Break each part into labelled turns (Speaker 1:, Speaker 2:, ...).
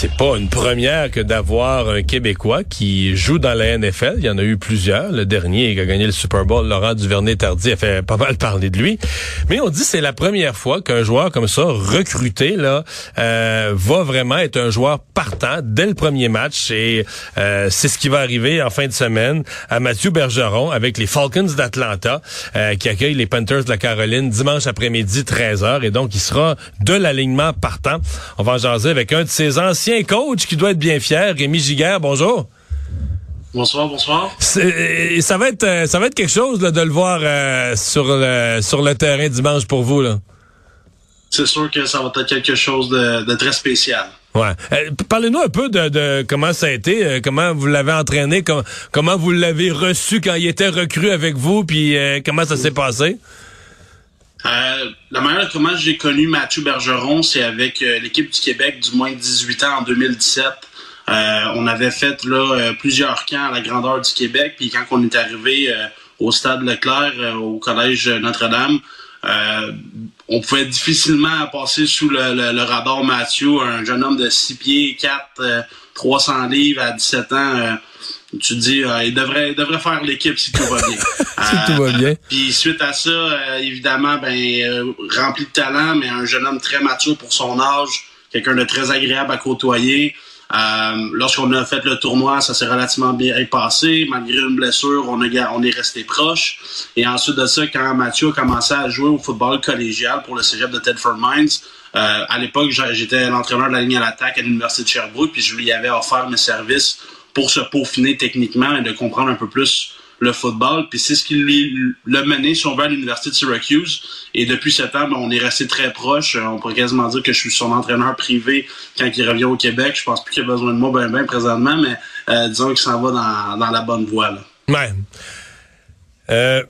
Speaker 1: C'est pas une première que d'avoir un Québécois qui joue dans la NFL. Il y en a eu plusieurs. Le dernier qui a gagné le Super Bowl, Laurent Duvernay-Tardy, a fait pas mal parler de lui. Mais on dit c'est la première fois qu'un joueur comme ça, recruté, là, euh, va vraiment être un joueur partant dès le premier match. Et euh, c'est ce qui va arriver en fin de semaine à Mathieu Bergeron avec les Falcons d'Atlanta euh, qui accueillent les Panthers de la Caroline dimanche après-midi 13h. Et donc, il sera de l'alignement partant. On va en jaser avec un de ses anciens coach qui doit être bien fier, Rémi Giguère. Bonjour.
Speaker 2: Bonsoir, bonsoir.
Speaker 1: Ça va être euh, ça va être quelque chose là, de le voir euh, sur le sur le terrain dimanche pour vous là.
Speaker 2: C'est sûr que ça va être quelque chose de, de très spécial.
Speaker 1: Ouais. Euh, Parlez-nous un peu de, de, comment ça a été, euh, comment vous l'avez entraîné, com comment vous l'avez reçu quand il était recru avec vous, puis comment ça s'est passé?
Speaker 2: Euh, la manière comment j'ai connu Mathieu Bergeron, c'est avec euh, l'équipe du Québec du moins de 18 ans en 2017. Euh, on avait fait là euh, plusieurs camps à la grandeur du Québec, puis quand on est arrivé au stade Leclerc, au collège Notre-Dame, on pouvait difficilement passer sous le, le, radar Mathieu, un jeune homme de 6 pieds, 4, 300 livres à 17 ans tu te dis, euh, il, devrait, il devrait faire l'équipe si tout va bien.
Speaker 1: si tout va bien.
Speaker 2: Puis suite à ça, euh, évidemment, ben euh, rempli de talent, mais un jeune homme très mature pour son âge, quelqu'un de très agréable à côtoyer. Lorsqu'on a fait le tournoi, ça s'est relativement bien passé. Malgré une blessure, on, a, on est resté proche. Et ensuite de ça, quand Mathieu a commencé à jouer au football collégial pour le cégep de Tedford Mines, à l'époque, j'étais l'entraîneur de la ligne à l'attaque à l'Université de Sherbrooke, puis je lui avais offert mes services pour se peaufiner techniquement et de comprendre un peu plus le football. Puis c'est ce qui l'a mené, si on veut, à l'Université de Syracuse. Et depuis ce temps, ben, on est resté très proche. On pourrait quasiment dire que je suis son entraîneur privé quand il revient au Québec. Je pense plus qu'il a besoin de moi ben, ben présentement, mais euh, disons qu'il s'en va dans, dans, la bonne voie. Là.
Speaker 1: Ouais. Euh,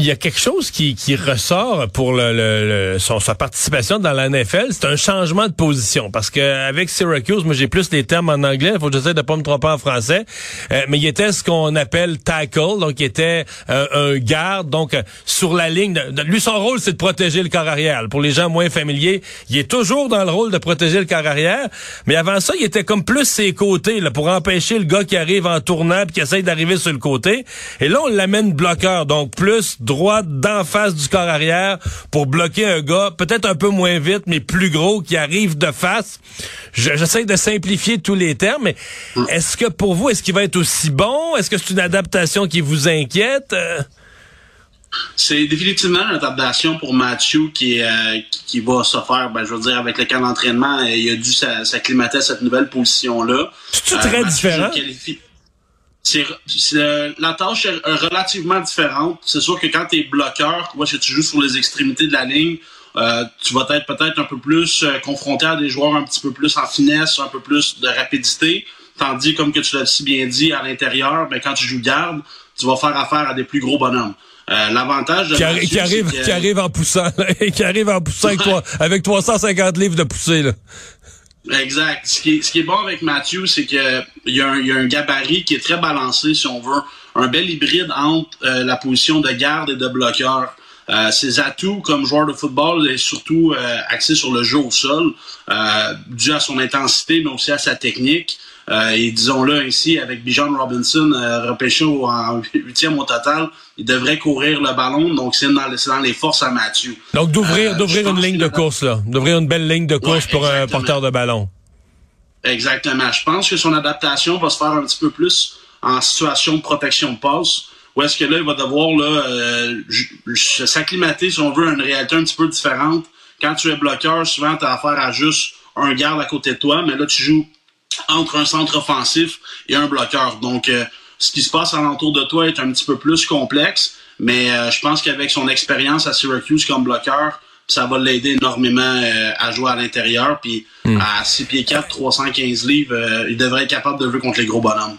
Speaker 1: il y a quelque chose qui, qui ressort pour le, le, son, sa participation dans la NFL, c'est un changement de position. Parce que avec Syracuse, moi j'ai plus les termes en anglais, il faut que j'essaie de pas me tromper en français. Euh, mais il était ce qu'on appelle tackle, donc il était euh, un garde, donc euh, sur la ligne. Lui, son rôle, c'est de protéger le corps arrière. Pour les gens moins familiers, il est toujours dans le rôle de protéger le corps arrière. Mais avant ça, il était comme plus ses côtés, là, pour empêcher le gars qui arrive en tournant puis qui essaye d'arriver sur le côté. Et là, on l'amène bloqueur, donc plus droite d'en face du corps arrière pour bloquer un gars peut-être un peu moins vite, mais plus gros, qui arrive de face. J'essaie de simplifier tous les termes, mais est-ce que pour vous, est-ce qu'il va être aussi bon? Est-ce que c'est une adaptation qui vous inquiète? Euh,
Speaker 2: c'est définitivement une adaptation pour Mathieu qui, euh, qui, va se faire, ben, je veux dire, avec le camp d'entraînement, il a dû s'acclimater à cette nouvelle position-là.
Speaker 1: C'est euh, très différent?
Speaker 2: C'est la tâche est relativement différente. C'est sûr que quand tu es bloqueur, vois, si tu joues sur les extrémités de la ligne, euh, tu vas être peut-être un peu plus euh, confronté à des joueurs un petit peu plus en finesse, un peu plus de rapidité. Tandis, comme que tu l'as si bien dit, à l'intérieur, ben, quand tu joues garde, tu vas faire affaire à des plus gros bonhommes. Euh, l'avantage de
Speaker 1: qui, arrive, qui arrive en poussant, qui arrive en poussant avec, toi, avec 350 livres de poussée. Là.
Speaker 2: Exact. Ce qui, est, bon avec Matthew, c'est que il y, a un, y a un gabarit qui est très balancé, si on veut. Un bel hybride entre euh, la position de garde et de bloqueur. Euh, ses atouts comme joueur de football est surtout euh, axé sur le jeu au sol, euh, dû à son intensité, mais aussi à sa technique. Euh, et disons-le ainsi, avec Bijan Robinson euh, repêché au- en huitième au total, il devrait courir le ballon. Donc, c'est dans, les forces à Mathieu.
Speaker 1: Donc, d'ouvrir
Speaker 2: Euh,
Speaker 1: d'ouvrir une ligne de course, là. D'ouvrir une belle ligne de course
Speaker 2: Ouais,
Speaker 1: pour un porteur de ballon.
Speaker 2: Exactement. Je pense que son adaptation va se faire un petit peu plus en situation de protection de passe. Où est-ce que là, il va devoir là, euh, s'acclimater, si on veut, à une réalité un petit peu différente. Quand tu es bloqueur, souvent, tu as affaire à juste un garde à côté de toi, mais là, tu joues entre un centre offensif et un bloqueur. Donc, euh, ce qui se passe alentour de toi est un petit peu plus complexe, mais euh, je pense qu'avec son expérience à Syracuse comme bloqueur, ça va l'aider énormément euh, à jouer à l'intérieur. Puis à 6 pieds 4, 315 livres, euh, il devrait être capable de jouer contre les gros bonhommes.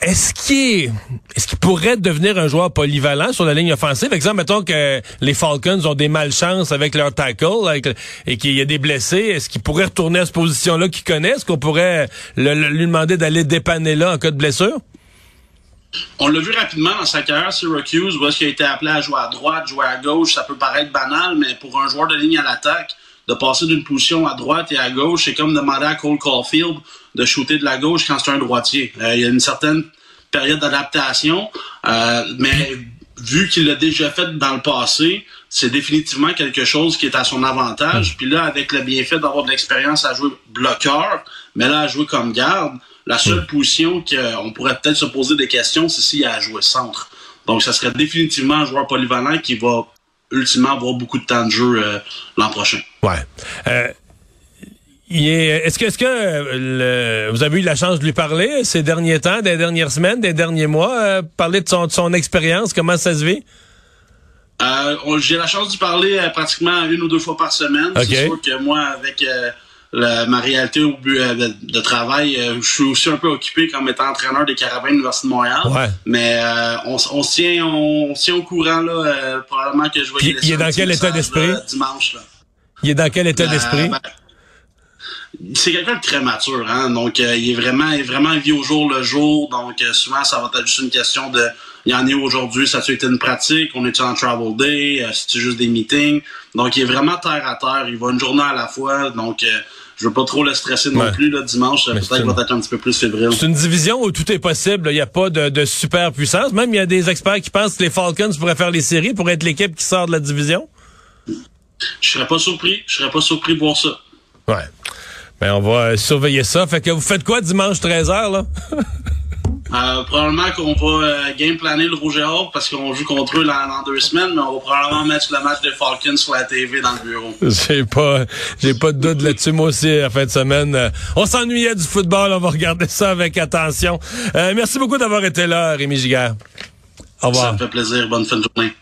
Speaker 1: Est-ce qu'il est, est-ce qu'il pourrait devenir un joueur polyvalent sur la ligne offensive? Exemple, mettons que les Falcons ont des malchances avec leur tackle et qu'il y a des blessés. Est-ce qu'il pourrait retourner à cette position-là qu'il connaît? Est-ce qu'on pourrait lui demander d'aller dépanner là en cas de blessure?
Speaker 2: On l'a vu rapidement dans sa carrière Syracuse, où est-ce qu'il a été appelé à jouer à droite, jouer à gauche. Ça peut paraître banal, mais pour un joueur de ligne à l'attaque, de passer d'une position à droite et à gauche, c'est comme demander à Cole Caulfield de shooter de la gauche quand c'est un droitier. Euh, il y a une certaine période d'adaptation, euh, mais vu qu'il l'a déjà fait dans le passé, c'est définitivement quelque chose qui est à son avantage. Puis là, avec le bienfait d'avoir de l'expérience à jouer bloqueur, mais là, à jouer comme garde, la seule position qu'on pourrait peut-être se poser des questions, c'est s'il a à jouer centre. Donc, ça serait définitivement un joueur polyvalent qui va ultimement avoir beaucoup de temps de jeu euh, l'an prochain.
Speaker 1: Ouais. Euh, est- est-ce que, est-ce que euh, le- vous avez eu la chance de lui parler ces derniers temps, des dernières semaines, des derniers mois, euh, parler de son, de son expérience, comment ça se vit?
Speaker 2: Euh, J'ai la chance d'y parler euh, pratiquement une ou deux fois par semaine.
Speaker 1: Ok.
Speaker 2: C'est sûr que moi, avec euh, la- ma réalité au but euh, de, de travail, euh, je suis aussi un peu occupé comme étant entraîneur des Carabins de l'Université de Montréal.
Speaker 1: Ouais.
Speaker 2: Mais euh, on, on se tient, on, se tient au courant là. euh, probablement que je vais
Speaker 1: il est dans quel état d'esprit?
Speaker 2: dimanche. Là.
Speaker 1: Il est dans quel état
Speaker 2: Euh,
Speaker 1: d'esprit?
Speaker 2: ben, c'est quelqu'un de très mature, hein. Donc, euh, il est vraiment, il est vraiment il vit au jour le jour. Donc, euh, souvent, ça va être juste une question de, il y en est aujourd'hui, ça a été une pratique, on est en travel day, euh, c'est juste des meetings? Donc, il est vraiment terre à terre. Il va une journée à la fois. Donc, euh, je veux pas trop le stresser non
Speaker 1: Ouais.
Speaker 2: plus, là, dimanche. Peut-être
Speaker 1: une-
Speaker 2: va être un petit peu plus fébrile.
Speaker 1: C'est une division où tout est possible. Il n'y a pas de, de super puissance. Même, il y a des experts qui pensent que les Falcons pourraient faire les séries pour être l'équipe qui sort de la division.
Speaker 2: Je serais pas surpris. Je serais pas surpris de voir ça.
Speaker 1: Ouais. Ben, on va euh, surveiller ça. Fait que vous faites quoi dimanche 13h, là?
Speaker 2: Euh, probablement qu'on va euh, game planer le Rouge et Or parce qu'on joue contre eux dans, dans deux semaines, mais on va probablement mettre le match des Falcons sur la TV dans le bureau.
Speaker 1: J'ai pas, j'ai pas de doute là-dessus. Moi aussi, la fin de semaine, euh, on s'ennuyait du football. On va regarder ça avec attention. Euh, merci beaucoup d'avoir été là, Rémi Giguère. Au
Speaker 2: Ça
Speaker 1: revoir.
Speaker 2: me fait plaisir. Bonne fin de journée.